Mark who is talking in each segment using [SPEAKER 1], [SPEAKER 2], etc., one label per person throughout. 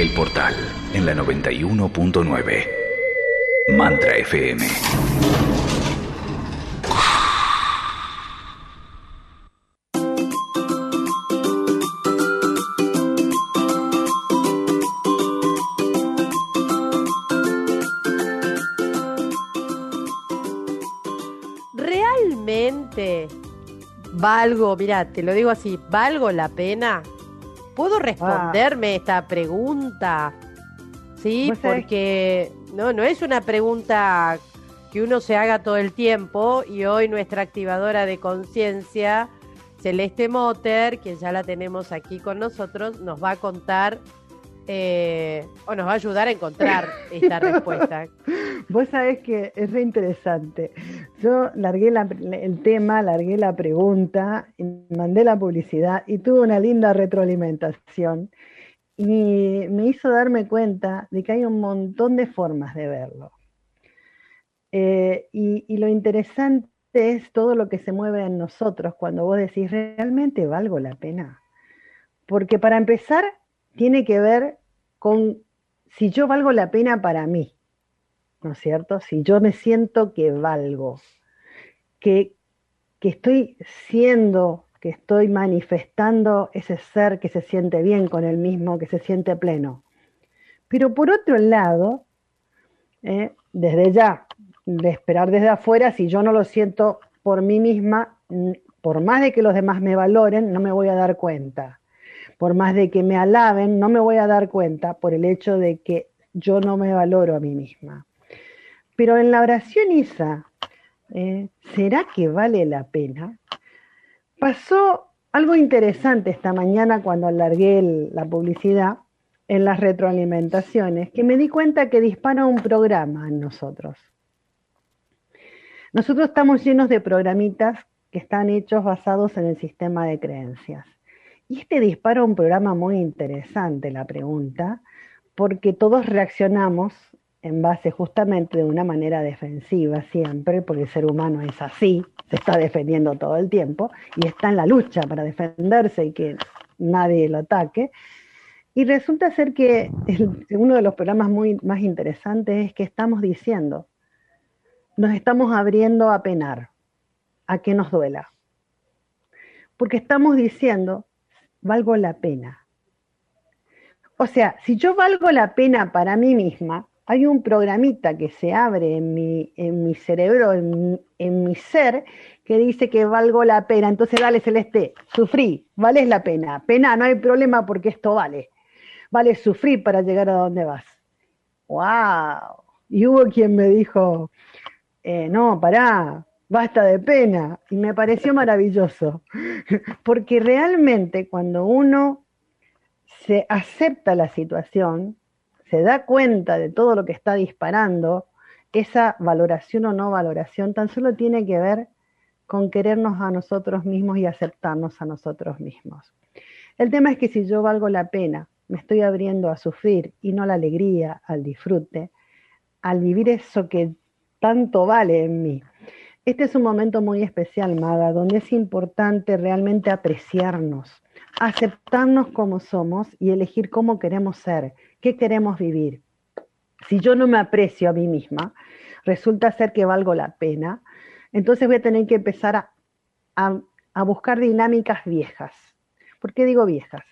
[SPEAKER 1] El Portal, en la 91.9. Mantra FM.
[SPEAKER 2] ¿Realmente valgo, mira, te lo digo así, valgo la pena? ¿Puedo responderme esta pregunta? Sí,
[SPEAKER 3] sabés-
[SPEAKER 2] porque no, no es una pregunta que uno se haga todo el tiempo y hoy nuestra activadora de conciencia, Celeste Motter, que ya la tenemos aquí con nosotros, nos va a contar eh, o nos va a ayudar a encontrar esta respuesta.
[SPEAKER 3] Vos sabés que es re interesante. Yo largué la- el tema, largué la pregunta, mandé la publicidad y tuve una linda retroalimentación. Y me hizo darme cuenta de que hay un montón de formas de verlo. Eh, y, y lo interesante es todo lo que se mueve en nosotros cuando vos decís, ¿realmente valgo la pena? Porque para empezar, tiene que ver con si yo valgo la pena para mí. ¿No es cierto? Si yo me siento que valgo, que, que estoy siendo, que estoy manifestando ese ser que se siente bien con el mismo, que se siente pleno. Pero por otro lado, eh, desde ya, de esperar desde afuera, si yo no lo siento por mí misma, por más de que los demás me valoren, no me voy a dar cuenta. Por más de que me alaben, no me voy a dar cuenta por el hecho de que yo no me valoro a mí misma. Pero en la oración Isa, eh, ¿será que vale la pena? Pasó algo interesante esta mañana cuando alargué la publicidad en las retroalimentaciones, que me di cuenta que dispara un programa en nosotros. Nosotros estamos llenos de programitas que están hechos basados en el sistema de creencias. Y este dispara un programa muy interesante, la pregunta, porque todos reaccionamos en base justamente de una manera defensiva siempre, porque el ser humano es así, se está defendiendo todo el tiempo y está en la lucha para defenderse y que nadie lo ataque. Y resulta ser que uno de los programas muy, más interesantes es que estamos diciendo, nos estamos abriendo a penar, a que nos duela. Porque estamos diciendo, valgo la pena. O sea, si yo valgo la pena para mí misma, hay un programita que se abre en mi, en mi cerebro, en, en mi ser, que dice que valgo la pena. Entonces, dale, Celeste, sufrí, vales la pena. Pena, no hay problema porque esto vale. Vale sufrir para llegar a donde vas. ¡Wow! Y hubo quien me dijo, eh, no, pará, basta de pena. Y me pareció maravilloso. Porque realmente cuando uno se acepta la situación, se da cuenta de todo lo que está disparando, esa valoración o no valoración tan solo tiene que ver con querernos a nosotros mismos y aceptarnos a nosotros mismos. El tema es que si yo valgo la pena, me estoy abriendo a sufrir y no a la alegría, al disfrute, al vivir eso que tanto vale en mí. Este es un momento muy especial, Maga, donde es importante realmente apreciarnos, aceptarnos como somos y elegir cómo queremos ser, qué queremos vivir. Si yo no me aprecio a mí misma, resulta ser que valgo la pena, entonces voy a tener que empezar a, a- buscar dinámicas viejas. ¿Por qué digo viejas?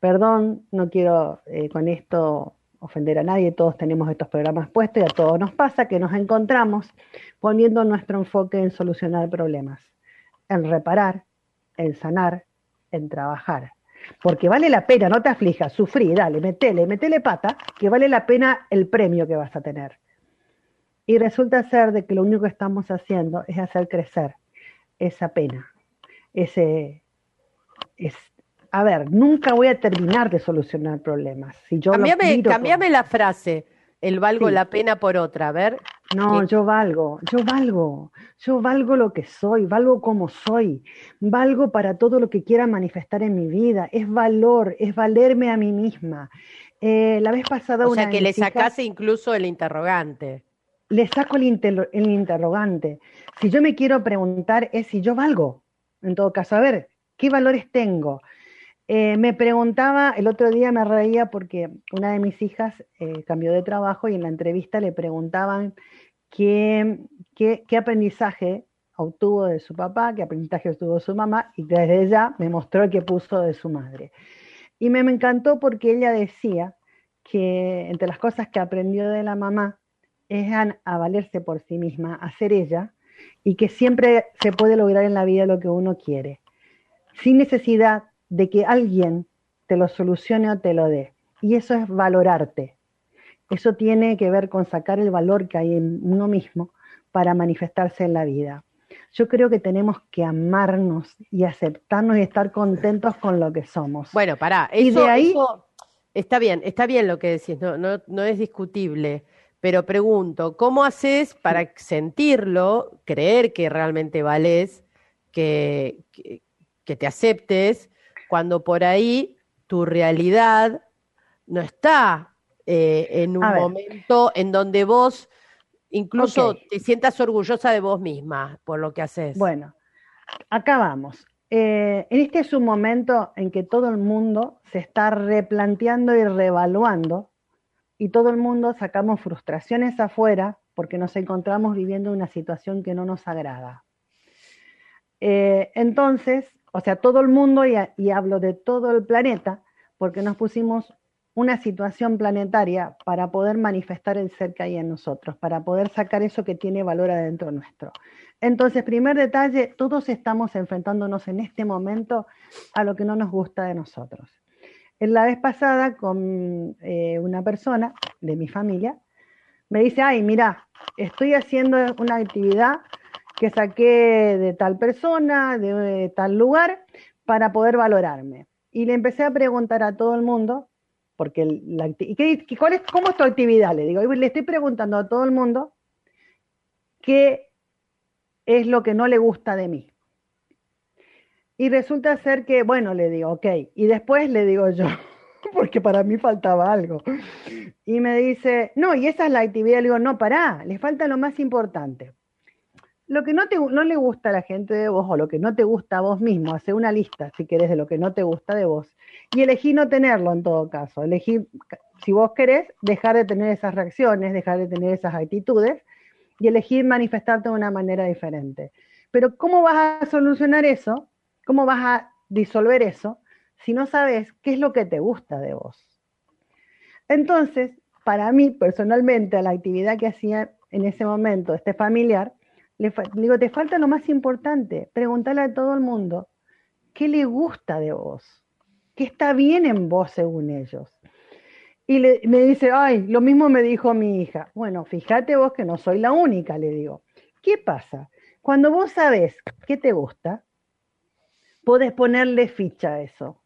[SPEAKER 3] Perdón, no quiero eh, con esto ofender a nadie, todos tenemos estos programas puestos y a todos nos pasa que nos encontramos poniendo nuestro enfoque en solucionar problemas, en reparar, en sanar, en trabajar. Porque vale la pena, no te aflijas, sufrí, dale, metele, metele pata, que vale la pena el premio que vas a tener. Y resulta ser de que lo único que estamos haciendo es hacer crecer esa pena, ese, es, a ver, nunca voy a terminar de solucionar problemas. Si yo
[SPEAKER 2] Cambiame, la frase, el valgo
[SPEAKER 3] Sí.
[SPEAKER 2] la pena por otra, a ver.
[SPEAKER 3] No, yo valgo, yo valgo, yo valgo lo que soy, valgo como soy, valgo para todo lo que quiera manifestar en mi vida, es valor, es valerme a mí misma. Eh, la vez pasada
[SPEAKER 2] O
[SPEAKER 3] una
[SPEAKER 2] sea, que le sacase incluso el interrogante.
[SPEAKER 3] le saco el, inter- el interrogante. Si yo me quiero preguntar es si yo valgo, en todo caso, a ver, ¿qué valores tengo? Eh, me preguntaba, el otro día me reía porque una de mis hijas eh, cambió de trabajo y en la entrevista le preguntaban qué, qué, qué, aprendizaje obtuvo de su papá, qué aprendizaje obtuvo su mamá, y desde ella me mostró qué puso de su madre. Y me, encantó porque ella decía que entre las cosas que aprendió de la mamá es a valerse por sí misma, a ser ella, y que siempre se puede lograr en la vida lo que uno quiere, sin necesidad de que alguien te lo solucione o te lo dé. Y eso es valorarte. Eso tiene que ver con sacar el valor que hay en uno mismo para manifestarse en la vida. Yo creo que tenemos que amarnos y aceptarnos y estar contentos con lo que somos.
[SPEAKER 2] Bueno, pará, eso, y de ahí, está bien, está bien lo que decís, no, no, no es discutible. Pero pregunto, ¿cómo haces para sentirlo, creer que realmente vales, que, que, te aceptes, cuando por ahí tu realidad no está eh, en un momento en donde vos incluso te sientas orgullosa de vos misma por lo que haces?
[SPEAKER 3] Bueno, acá vamos. Eh, este es un momento en que todo el mundo se está replanteando y reevaluando y todo el mundo sacamos frustraciones afuera porque nos encontramos viviendo una situación que no nos agrada. Eh, entonces, o sea, todo el mundo, y, hablo de todo el planeta, porque nos pusimos una situación planetaria para poder manifestar el ser que hay en nosotros, para poder sacar eso que tiene valor adentro nuestro. Entonces, primer detalle, todos estamos enfrentándonos en este momento a lo que no nos gusta de nosotros. En la vez pasada con eh, una persona de mi familia, me dice, ay, mira, estoy haciendo una actividad que saqué de tal persona, de, tal lugar, para poder valorarme. Y le empecé a preguntar a todo el mundo, porque la, ¿qué, cuál es, ¿cómo es tu actividad? Le digo, le estoy preguntando a todo el mundo qué es lo que no le gusta de mí. Y resulta ser que, bueno, le digo, ok, y después le digo yo, porque para mí faltaba algo. Y me dice, no, y esa es la actividad. Le digo, no, pará, le falta lo más importante. Lo que no, te, no le gusta a la gente de vos o lo que no te gusta a vos mismo, hace una lista, si querés, de lo que no te gusta de vos. Y elegí no tenerlo en todo caso. Elegí, si vos querés, dejar de tener esas reacciones, dejar de tener esas actitudes y elegir manifestarte de una manera diferente. Pero ¿cómo vas a solucionar eso ¿Cómo vas a disolver eso si no sabes qué es lo que te gusta de vos? Entonces, para mí, personalmente, la actividad que hacía en ese momento este familiar, le digo, te falta lo más importante, preguntarle a todo el mundo, ¿qué le gusta de vos? ¿Qué está bien en vos según ellos? Y me dice, ay, lo mismo me dijo mi hija. Bueno, fíjate vos que no soy la única, le digo. ¿Qué pasa? Cuando vos sabés qué te gusta, podés ponerle ficha a eso.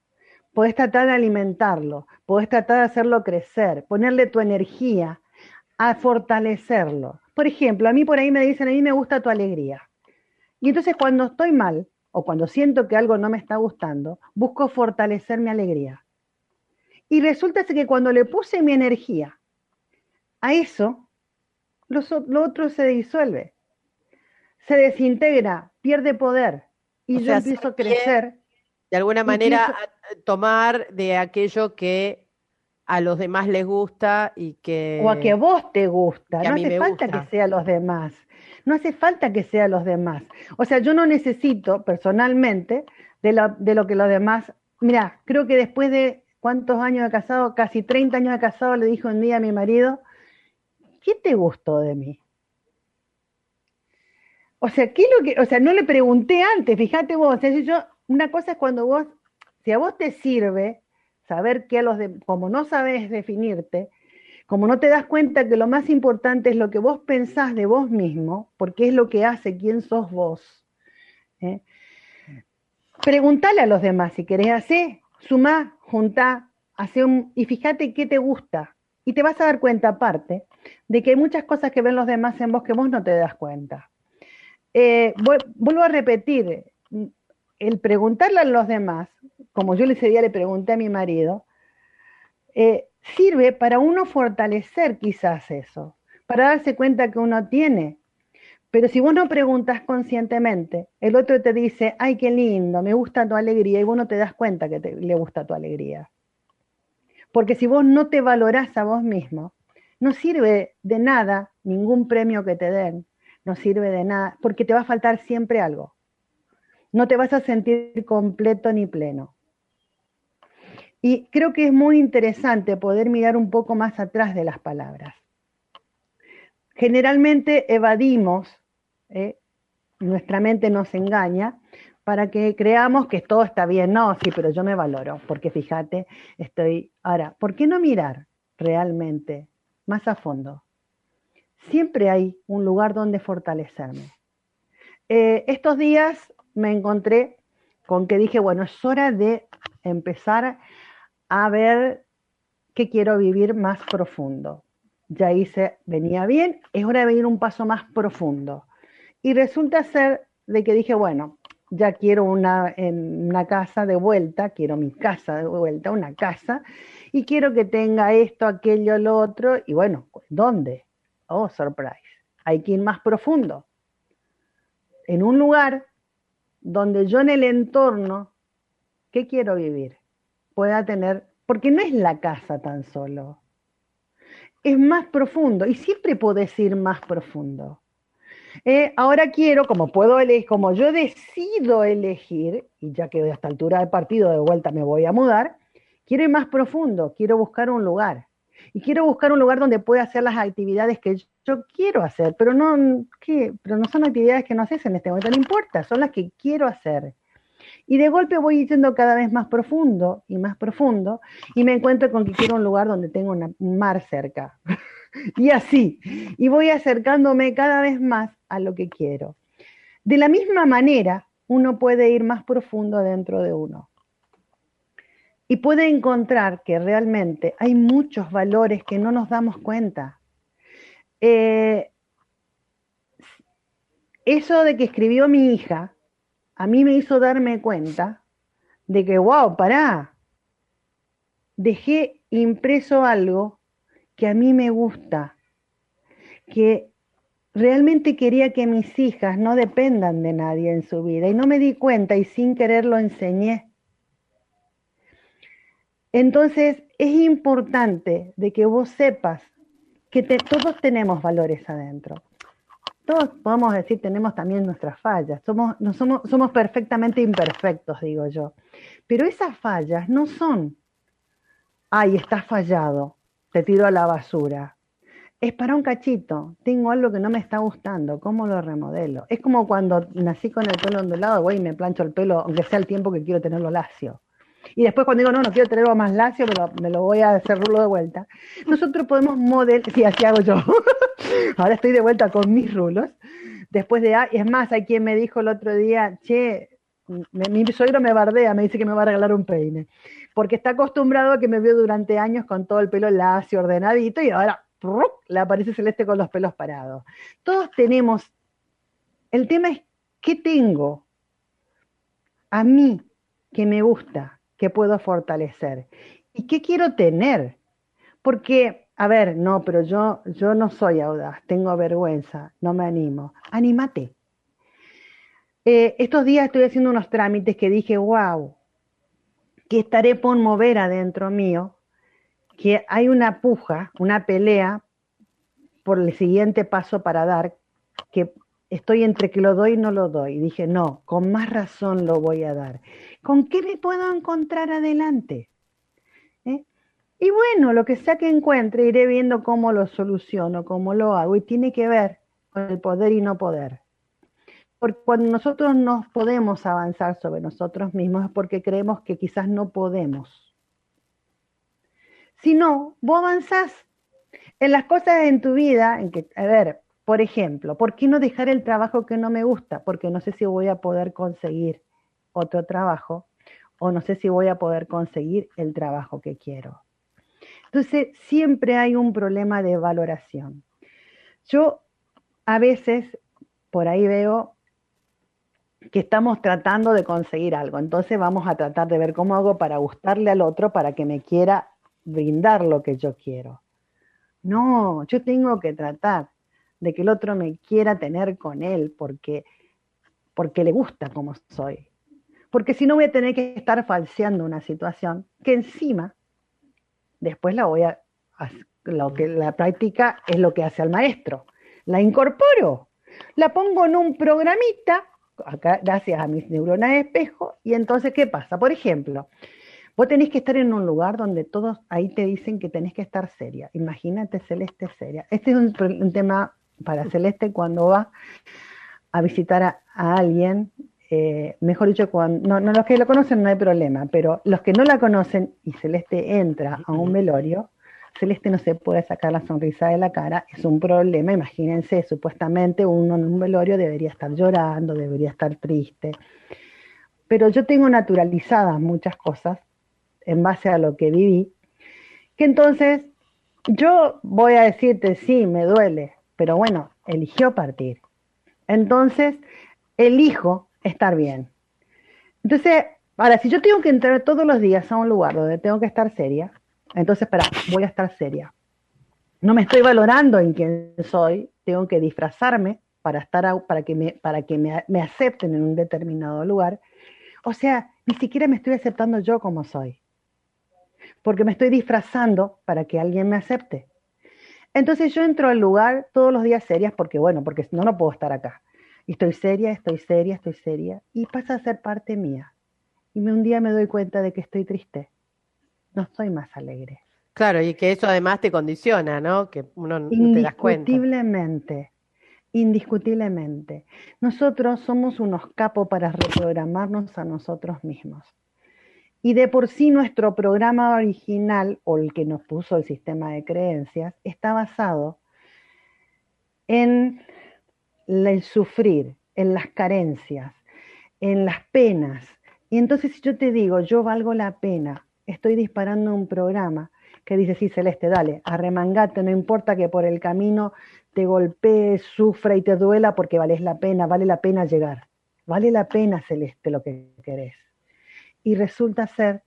[SPEAKER 3] Podés tratar de alimentarlo, podés tratar de hacerlo crecer, ponerle tu energía a fortalecerlo. Por ejemplo, a mí por ahí me dicen, a mí me gusta tu alegría. Y entonces cuando estoy mal o cuando siento que algo no me está gustando, busco fortalecer mi alegría. Y resulta que cuando le puse mi energía a eso, lo, lo otro se disuelve, se desintegra, pierde poder y yo empiezo a crecer.
[SPEAKER 2] De alguna manera tomar de aquello que a los demás les gusta y que...
[SPEAKER 3] O a que vos te gusta. no hace falta que sea los demás. No hace falta que sea los demás. O sea, yo no necesito personalmente de lo, de lo que los demás... Mira, creo que después de cuántos años de casado, casi 30 años de casado, le dijo un día a mi marido, ¿qué te gustó de mí? O sea, ¿qué es lo que, o sea, no le pregunté antes, fíjate vos, o sea, yo, una cosa es cuando vos, si a vos te sirve saber que a los de, como no sabes definirte, como no te das cuenta que lo más importante es lo que vos pensás de vos mismo, porque es lo que hace quién sos vos. ¿eh? Preguntale a los demás si querés hacer, sumá, juntá, hace y fíjate qué te gusta. Y te vas a dar cuenta aparte de que hay muchas cosas que ven los demás en vos que vos no te das cuenta. Eh, vuelvo a repetir, el preguntarle a los demás, como yo ese día le pregunté a mi marido, eh, sirve para uno fortalecer quizás eso, para darse cuenta que uno tiene. Pero si vos no preguntas conscientemente, el otro te dice, ay, qué lindo, me gusta tu alegría, y vos no te das cuenta que te, le gusta tu alegría. Porque si vos no te valorás a vos mismo, no sirve de nada ningún premio que te den, no sirve de nada, porque te va a faltar siempre algo. No te vas a sentir completo ni pleno. Y creo que es muy interesante poder mirar un poco más atrás de las palabras. Generalmente evadimos, ¿eh? nuestra mente nos engaña para que creamos que todo está bien. No, sí, pero yo me valoro, porque fíjate, estoy... Ahora, ¿por qué no mirar realmente más a fondo? Siempre hay un lugar donde fortalecerme. Eh, estos días me encontré con que dije, bueno, es hora de empezar a ver qué quiero vivir más profundo. Ya hice, venía bien, es hora de ir un paso más profundo. Y resulta ser de que dije, bueno, ya quiero una, una casa de vuelta, quiero mi casa de vuelta, una casa, y quiero que tenga esto, aquello, lo otro, y bueno, ¿dónde? Oh, surprise. Hay que ir más profundo. En un lugar donde yo en el entorno, ¿qué quiero vivir? Pueda tener, porque no es la casa tan solo, es más profundo y siempre podés ir más profundo. Eh, ahora quiero, como puedo elegir, como yo decido elegir, y ya que a esta altura del partido de vuelta me voy a mudar, quiero ir más profundo, quiero buscar un lugar. Y quiero buscar un lugar donde pueda hacer las actividades que yo quiero hacer, pero no, pero no son actividades que no haces en este momento, no importa, son las que quiero hacer. Y de golpe voy yendo cada vez más profundo y más profundo y me encuentro con que quiero un lugar donde tengo un mar cerca. y así. Y voy acercándome cada vez más a lo que quiero. De la misma manera, uno puede ir más profundo dentro de uno. Y puede encontrar que realmente hay muchos valores que no nos damos cuenta. Eh, eso de que escribió mi hija, a mí me hizo darme cuenta de que, wow, pará, dejé impreso algo que a mí me gusta, que realmente quería que mis hijas no dependan de nadie en su vida. Y no me di cuenta y sin querer lo enseñé. Entonces es importante de que vos sepas que todos tenemos valores adentro todos podemos decir tenemos también nuestras fallas, somos, somos, somos perfectamente imperfectos, digo yo. Pero esas fallas no son, ay, estás fallado, te tiro a la basura. Es para un cachito, tengo algo que no me está gustando, ¿cómo lo remodelo? Es como cuando nací con el pelo ondulado, voy y me plancho el pelo, aunque sea el tiempo que quiero tenerlo lacio. Y después cuando digo, no, no quiero tenerlo más lacio, pero me lo voy a hacer rulo de vuelta. Nosotros podemos modelar, sí, así hago yo. Ahora estoy de vuelta con mis rulos. Después de, es más, hay quien me dijo el otro día, che, mi suegro me bardea, me dice que me va a regalar un peine. Porque está acostumbrado a que me vio durante años con todo el pelo lacio, ordenadito, y ahora le aparece celeste con los pelos parados. Todos tenemos, el tema es, ¿qué tengo a mí que me gusta? Que puedo fortalecer. ¿Y qué quiero tener? Porque, a ver, no, pero yo, yo no soy audaz, tengo vergüenza, no me animo. Anímate. Eh, estos días estoy haciendo unos trámites que dije, wow, que estaré por mover adentro mío, que hay una puja, una pelea por el siguiente paso para dar, que estoy entre que lo doy y no lo doy. Dije, no, con más razón lo voy a dar. ¿Con qué me puedo encontrar adelante? ¿Eh? Y bueno, lo que sea que encuentre, iré viendo cómo lo soluciono, cómo lo hago. Y tiene que ver con el poder y no poder. Porque cuando nosotros no podemos avanzar sobre nosotros mismos es porque creemos que quizás no podemos. Si no, vos avanzás en las cosas en tu vida, en que, a ver, por ejemplo, ¿por qué no dejar el trabajo que no me gusta? Porque no sé si voy a poder conseguir otro trabajo o no sé si voy a poder conseguir el trabajo que quiero. Entonces, siempre hay un problema de valoración. Yo a veces por ahí veo que estamos tratando de conseguir algo, entonces vamos a tratar de ver cómo hago para gustarle al otro para que me quiera brindar lo que yo quiero. No, yo tengo que tratar de que el otro me quiera tener con él porque, porque le gusta como soy. Porque si no voy a tener que estar falseando una situación que encima después la voy a, lo que la práctica es lo que hace al maestro. La incorporo, la pongo en un programita, acá, gracias a mis neuronas de espejo, y entonces, ¿qué pasa? Por ejemplo, vos tenés que estar en un lugar donde todos ahí te dicen que tenés que estar seria. Imagínate Celeste seria. Este es un, tema para Celeste cuando va a visitar a, alguien eh, mejor dicho, cuando, no, los que lo conocen no hay problema, pero los que no la conocen y Celeste entra a un velorio, Celeste no se puede sacar la sonrisa de la cara, es un problema, imagínense, supuestamente uno en un velorio debería estar llorando, debería estar triste, pero yo tengo naturalizadas muchas cosas en base a lo que viví, que entonces yo voy a decirte, sí, me duele, pero bueno, eligió partir. Entonces, elijo estar bien. Entonces, ahora, si yo tengo que entrar todos los días a un lugar donde tengo que estar seria, entonces, espera, voy a estar seria. No me estoy valorando en quién soy, tengo que disfrazarme para, estar, para que, me, para que me, me acepten en un determinado lugar. O sea, ni siquiera me estoy aceptando yo como soy, porque me estoy disfrazando para que alguien me acepte. Entonces yo entro al lugar todos los días serias porque, bueno, porque no, no puedo estar acá. Y estoy seria, estoy seria, estoy seria, y pasa a ser parte mía. Y un día me doy cuenta de que estoy triste no soy más alegre.
[SPEAKER 2] Claro, y que eso además te condiciona, ¿no? Que uno no
[SPEAKER 3] te das cuenta. Indiscutiblemente, indiscutiblemente. Nosotros somos unos capos para reprogramarnos a nosotros mismos. Y de por sí nuestro programa original, o el que nos puso el sistema de creencias, está basado en el sufrir, en las carencias, en las penas. Y entonces si yo te digo, yo valgo la pena, estoy disparando un programa que dice, sí, Celeste, dale, arremangate, no importa que por el camino te golpees, sufra y te duela porque vales la pena, vale la pena llegar. Vale la pena, Celeste, lo que querés. Y resulta ser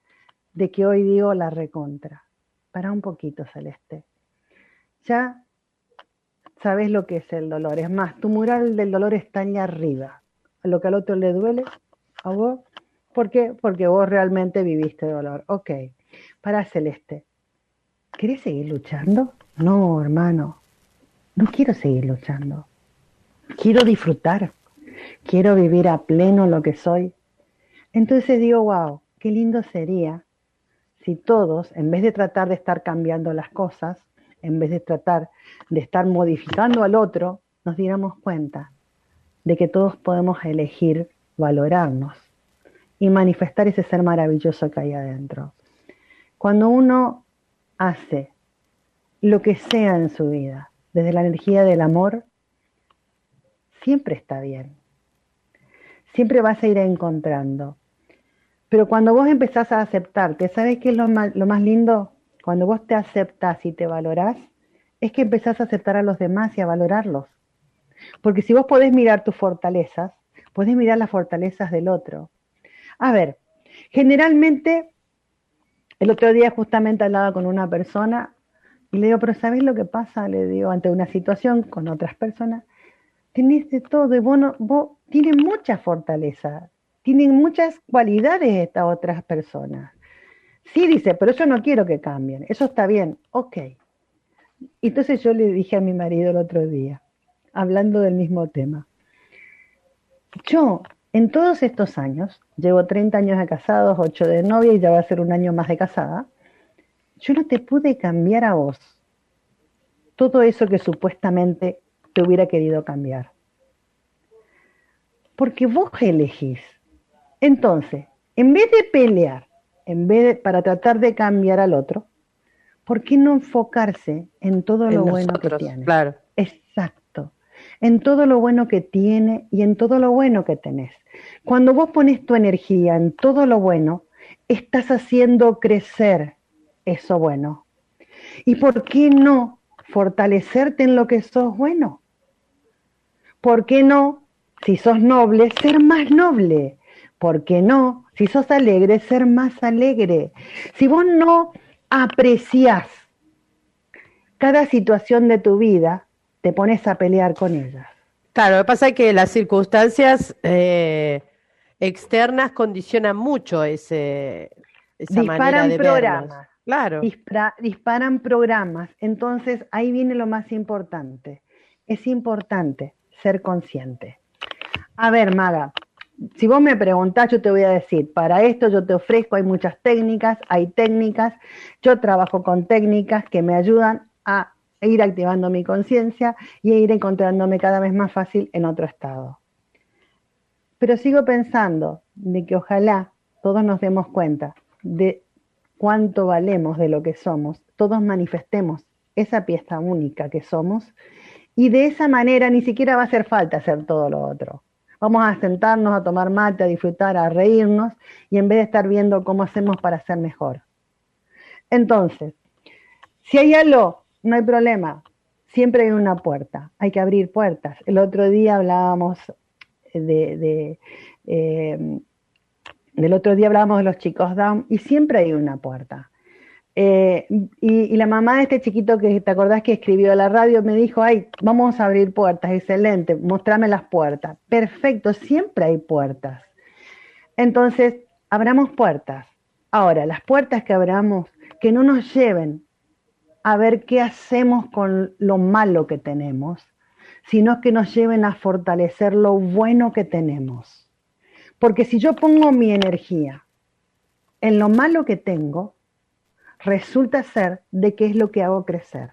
[SPEAKER 3] de que hoy digo la recontra. Para un poquito, Celeste. Ya sabes lo que es el dolor. Es más, tu mural del dolor está ahí arriba. A lo que al otro le duele, a vos ¿Por qué? Porque vos realmente viviste dolor. Ok, para Celeste, ¿querés seguir luchando? No, hermano, no quiero seguir luchando. Quiero disfrutar, quiero vivir a pleno lo que soy. Entonces digo, wow, qué lindo sería si todos, en vez de tratar de estar cambiando las cosas, en vez de tratar de estar modificando al otro, nos diéramos cuenta de que todos podemos elegir valorarnos y manifestar ese ser maravilloso que hay adentro. Cuando uno hace lo que sea en su vida, desde la energía del amor, siempre está bien. Siempre vas a ir encontrando. Pero cuando vos empezás a aceptarte, ¿sabes qué es lo más, lo más lindo? Cuando vos te aceptás y te valorás, es que empezás a aceptar a los demás y a valorarlos. Porque si vos podés mirar tus fortalezas, podés mirar las fortalezas del otro. A ver, generalmente, el otro día justamente hablaba con una persona y le digo, pero ¿sabes lo que pasa? Le digo, ante una situación con otras personas, tenés de todo y vos, vos tienes mucha fortaleza, tienen muchas cualidades estas otras personas. Sí, dice, pero yo no quiero que cambien, eso está bien, ok. Entonces yo le dije a mi marido el otro día, hablando del mismo tema, yo en todos estos años, llevo 30 años de casados, 8 de novia y ya va a ser un año más de casada, yo no te pude cambiar a vos todo eso que supuestamente te hubiera querido cambiar. Porque vos elegís. Entonces, en vez de pelear, en vez de, para tratar de cambiar al otro, ¿por qué no enfocarse en todo lo bueno que tiene?
[SPEAKER 2] Claro.
[SPEAKER 3] Exacto. En todo lo bueno que tiene y en todo lo bueno que tenés. Cuando vos pones tu energía en todo lo bueno, estás haciendo crecer eso bueno. ¿Y por qué no fortalecerte en lo que sos bueno? ¿Por qué no, si sos noble, ser más noble? ¿Por qué no, si sos alegre, ser más alegre? Si vos no apreciás cada situación de tu vida, te pones a pelear con ellas.
[SPEAKER 2] Claro, lo que pasa es que las circunstancias eh, externas condicionan mucho ese, esa
[SPEAKER 3] disparan
[SPEAKER 2] manera de
[SPEAKER 3] programas.
[SPEAKER 2] Claro.
[SPEAKER 3] disparan programas. Entonces ahí viene lo más importante. Es importante ser consciente. A ver, Maga, si vos me preguntás, yo te voy a decir, para esto yo te ofrezco, hay muchas técnicas, hay técnicas, yo trabajo con técnicas que me ayudan a ir activando mi conciencia y a ir encontrándome cada vez más fácil en otro estado. Pero sigo pensando de que ojalá todos nos demos cuenta de cuánto valemos de lo que somos, todos manifestemos esa pieza única que somos y de esa manera ni siquiera va a hacer falta hacer todo lo otro. Vamos a sentarnos, a tomar mate, a disfrutar, a reírnos y en vez de estar viendo cómo hacemos para ser mejor. Entonces, si hay algo, no hay problema. Siempre hay una puerta. Hay que abrir puertas. El otro día hablábamos de, eh, del otro día hablábamos de los chicos down y siempre hay una puerta. Eh, y, la mamá de este chiquito que te acordás que escribió a la radio me dijo, ay, vamos a abrir puertas, excelente, mostrame las puertas. Perfecto, siempre hay puertas. Entonces, abramos puertas. Ahora, las puertas que abramos, que no nos lleven a ver qué hacemos con lo malo que tenemos, sino que nos lleven a fortalecer lo bueno que tenemos. Porque si yo pongo mi energía en lo malo que tengo, resulta ser de qué es lo que hago crecer.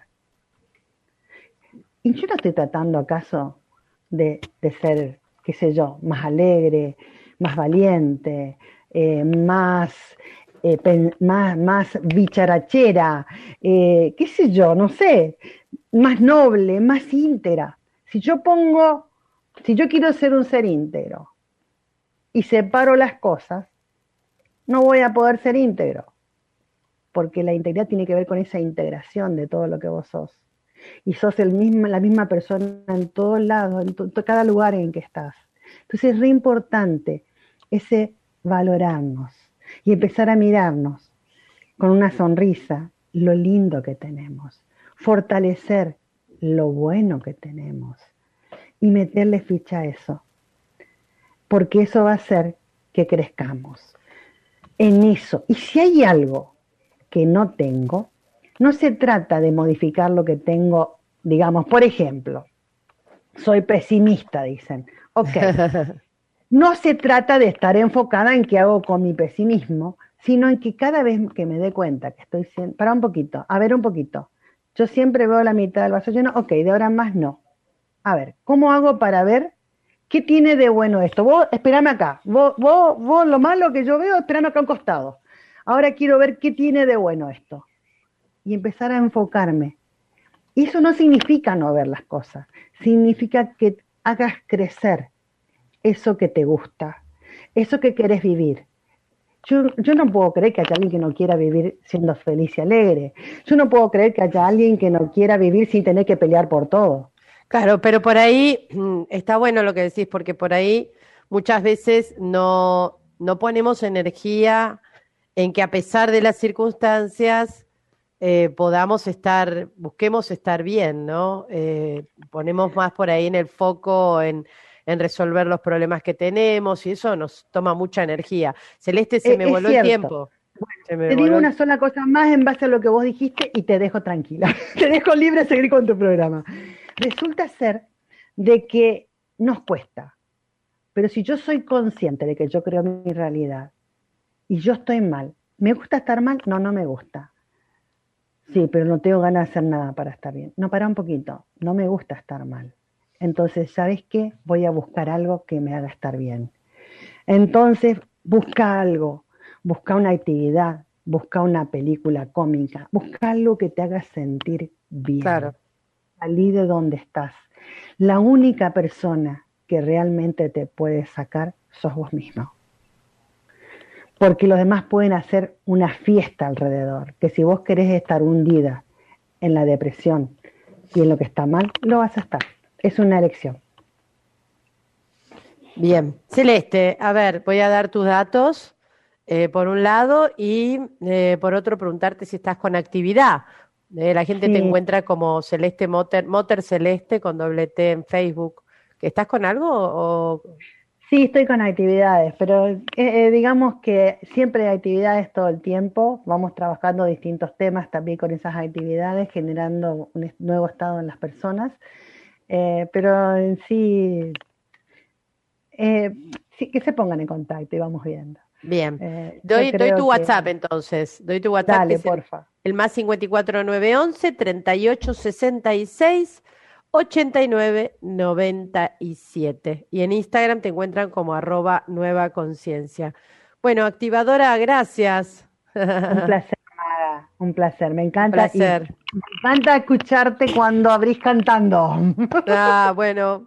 [SPEAKER 3] Y yo no estoy tratando acaso de, ser, qué sé yo, más alegre, más valiente, eh, más, eh, más, más, bicharachera, eh, qué sé yo, no sé, más noble, más íntegra. Si yo pongo, si yo quiero ser un ser íntegro y separo las cosas, no voy a poder ser íntegro porque la integridad tiene que ver con esa integración de todo lo que vos sos. Y sos el mismo, la misma persona en todos lados, en cada lugar en que estás. Entonces es re importante ese valorarnos y empezar a mirarnos con una sonrisa lo lindo que tenemos, fortalecer lo bueno que tenemos y meterle ficha a eso, porque eso va a hacer que crezcamos en eso. Y si hay algo que no tengo, no se trata de modificar lo que tengo, digamos, por ejemplo, soy pesimista, dicen. Ok. No se trata de estar enfocada en qué hago con mi pesimismo, sino en que cada vez que me dé cuenta que estoy siendo... Para un poquito, a ver un poquito. Yo siempre veo la mitad del vaso lleno, ok, de ahora más no. A ver, ¿cómo hago para ver qué tiene de bueno esto? Vos, espérame acá. Vos, vos, vos lo malo que yo veo, espérame acá a un costado. Ahora quiero ver qué tiene de bueno esto. Y empezar a enfocarme. Y eso no significa no ver las cosas, significa que hagas crecer eso que te gusta, eso que quieres vivir. Yo, yo, no puedo creer que haya alguien que no quiera vivir siendo feliz y alegre. Yo no puedo creer que haya alguien que no quiera vivir sin tener que pelear por todo.
[SPEAKER 2] Claro, pero por ahí mm, está bueno lo que decís, porque por ahí muchas veces no, no ponemos energía en que a pesar de las circunstancias eh, podamos estar, busquemos estar bien, ¿no? Eh, ponemos más por ahí en el foco en, resolver los problemas que tenemos y eso nos toma mucha energía. Celeste, se me voló el tiempo.
[SPEAKER 3] te digo una sola cosa más en base a lo que vos dijiste y te dejo tranquila. te dejo libre de seguir con tu programa. Resulta ser de que nos cuesta, pero si yo soy consciente de que yo creo mi realidad y yo estoy mal. ¿Me gusta estar mal? No, no me gusta. Sí, pero no tengo ganas de hacer nada para estar bien. No, para un poquito. No me gusta estar mal. Entonces, ¿sabes qué? Voy a buscar algo que me haga estar bien. Entonces, busca algo. Busca una actividad. Busca una película cómica. Busca algo que te haga sentir bien. Claro. Salí de donde estás. La única persona que realmente te puede sacar sos vos mismo porque los demás pueden hacer una fiesta alrededor, que si vos querés estar hundida en la depresión y en lo que está mal, lo vas a estar. Es una elección.
[SPEAKER 2] Bien, Celeste, a ver, voy a dar tus datos eh, por un lado y eh, por otro preguntarte si estás con actividad, Eh, la gente te encuentra como Celeste Moter, Moter Celeste con doble T en Facebook. ¿Estás con algo o...?
[SPEAKER 3] Sí, estoy con actividades, pero eh, eh, digamos que siempre hay actividades todo el tiempo. Vamos trabajando distintos temas también con esas actividades, generando un nuevo estado en las personas. pero en sí, sí, que se pongan en contacto y vamos viendo.
[SPEAKER 2] Bien. Eh, doy, doy, tu WhatsApp entonces. Doy tu WhatsApp.
[SPEAKER 3] Dale, porfa.
[SPEAKER 2] El, más 54911 3866 8997. Y en Instagram te encuentran como arroba nueva conciencia. Bueno, activadora, gracias.
[SPEAKER 3] Un placer, Maga. Un placer. Me encanta. Placer. me encanta escucharte cuando abrís cantando.
[SPEAKER 2] Ah, bueno.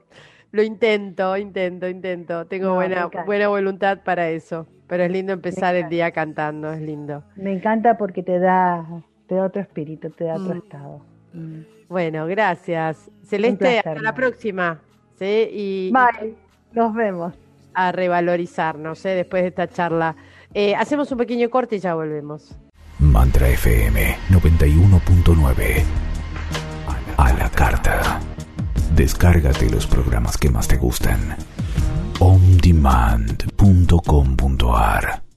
[SPEAKER 2] Lo intento, intento, intento. Tengo buena, buena voluntad para eso. Pero es lindo empezar el día cantando, es lindo.
[SPEAKER 3] Me encanta porque te da, te da otro espíritu, te da otro mm. estado.
[SPEAKER 2] Mm. Bueno, gracias. Celeste, hasta la próxima. ¿sí?
[SPEAKER 3] Y, Bye, nos vemos.
[SPEAKER 2] A revalorizarnos ¿eh? después de esta charla. Eh, hacemos un pequeño corte y ya volvemos.
[SPEAKER 1] Mantra FM 91.9 A la carta. Descárgate los programas que más te gustan ondemand.com.ar